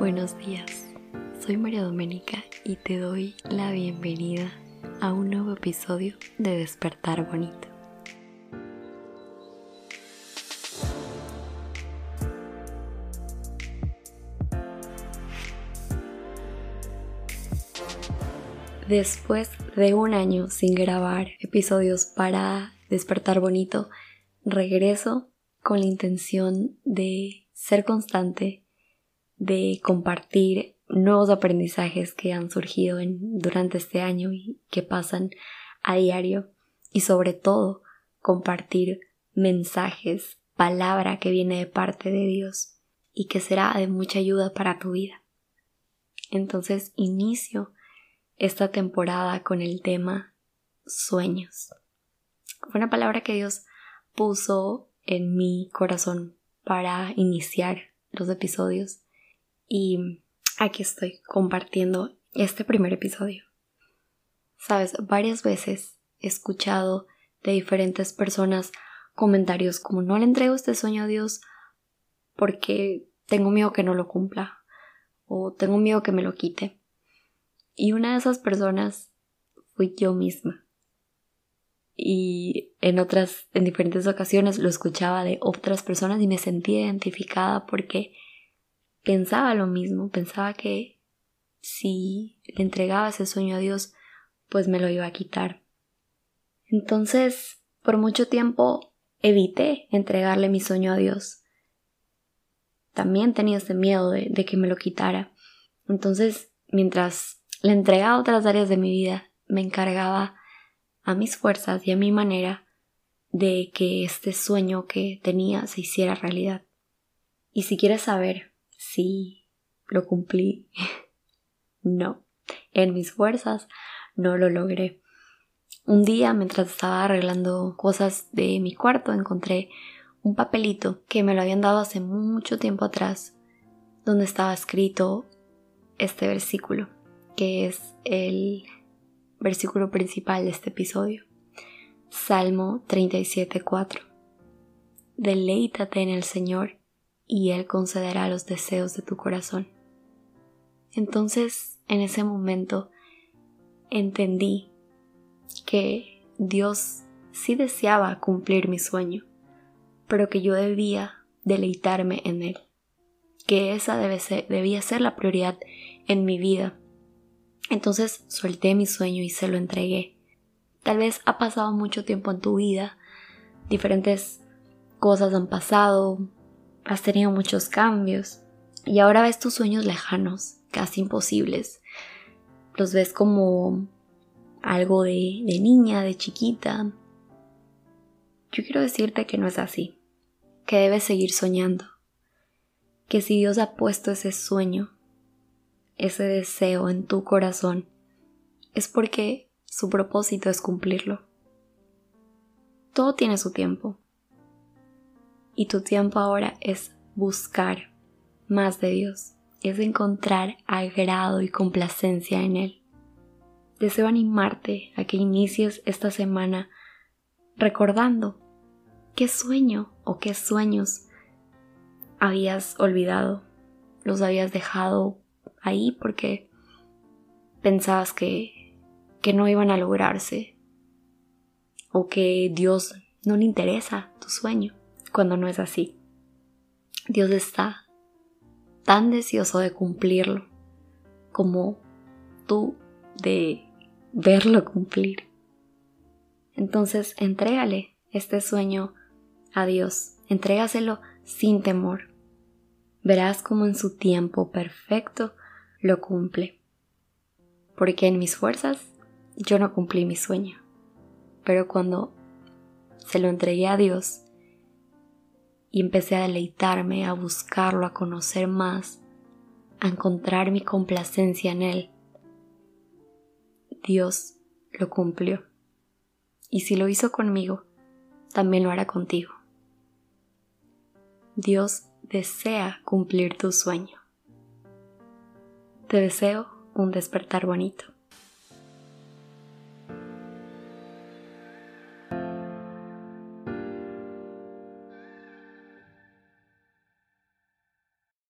Buenos días, soy María Doménica y te doy la bienvenida a un nuevo episodio de Despertar Bonito. Después de un año sin grabar episodios para Despertar Bonito, regreso con la intención de ser constante, de compartir nuevos aprendizajes que han surgido durante este año y que pasan a diario y sobre todo compartir mensajes, palabra que viene de parte de Dios y que será de mucha ayuda para tu vida. Entonces inicio esta temporada con el tema sueños. Fue una palabra que Dios puso en mi corazón para iniciar los episodios y aquí estoy compartiendo este primer episodio. Sabes, varias veces he escuchado de diferentes personas comentarios como no le entrego este sueño a Dios porque tengo miedo que no lo cumpla o tengo miedo que me lo quite. Y una de esas personas fui yo misma. Y en otras, en diferentes ocasiones lo escuchaba de otras personas y me sentía identificada porque pensaba lo mismo, pensaba que si le entregaba ese sueño a Dios, pues me lo iba a quitar. Entonces, por mucho tiempo evité entregarle mi sueño a Dios. También tenía ese miedo de, que me lo quitara. Entonces, mientras la entrega a otras áreas de mi vida me encargaba a mis fuerzas y a mi manera de que este sueño que tenía se hiciera realidad. Y si quieres saber si lo cumplí, no, en mis fuerzas no lo logré. Un día, mientras estaba arreglando cosas de mi cuarto, encontré un papelito que me lo habían dado hace mucho tiempo atrás, donde estaba escrito este versículo que es el versículo principal de este episodio. Salmo 37.4. Deleítate en el Señor y Él concederá los deseos de tu corazón. Entonces, en ese momento, entendí que Dios sí deseaba cumplir mi sueño, pero que yo debía deleitarme en Él, que esa debe debía ser la prioridad en mi vida entonces solté mi sueño y se lo entregué. Tal vez ha pasado mucho tiempo en tu vida, diferentes cosas han pasado, has tenido muchos cambios y ahora ves tus sueños lejanos, casi imposibles. Los ves como algo de, de niña, de chiquita. Yo quiero decirte que no es así, que debes seguir soñando, que si Dios ha puesto ese sueño, ese deseo en tu corazón, es porque su propósito es cumplirlo. Todo tiene su tiempo. Y tu tiempo ahora es buscar más de Dios, es encontrar agrado y complacencia en Él. Deseo animarte a que inicies esta semana recordando qué sueño o qué sueños habías olvidado, los habías dejado ahí porque pensabas que, que no iban a lograrse o que Dios no le interesa tu sueño cuando no es así. Dios está tan deseoso de cumplirlo como tú de verlo cumplir. Entonces, entrégale este sueño a Dios, entrégaselo sin temor. Verás como en su tiempo perfecto lo cumple. Porque en mis fuerzas yo no cumplí mi sueño. Pero cuando se lo entregué a Dios y empecé a deleitarme, a buscarlo, a conocer más, a encontrar mi complacencia en Él, Dios lo cumplió. Y si lo hizo conmigo, también lo hará contigo. Dios desea cumplir tu sueño. Te deseo un despertar bonito.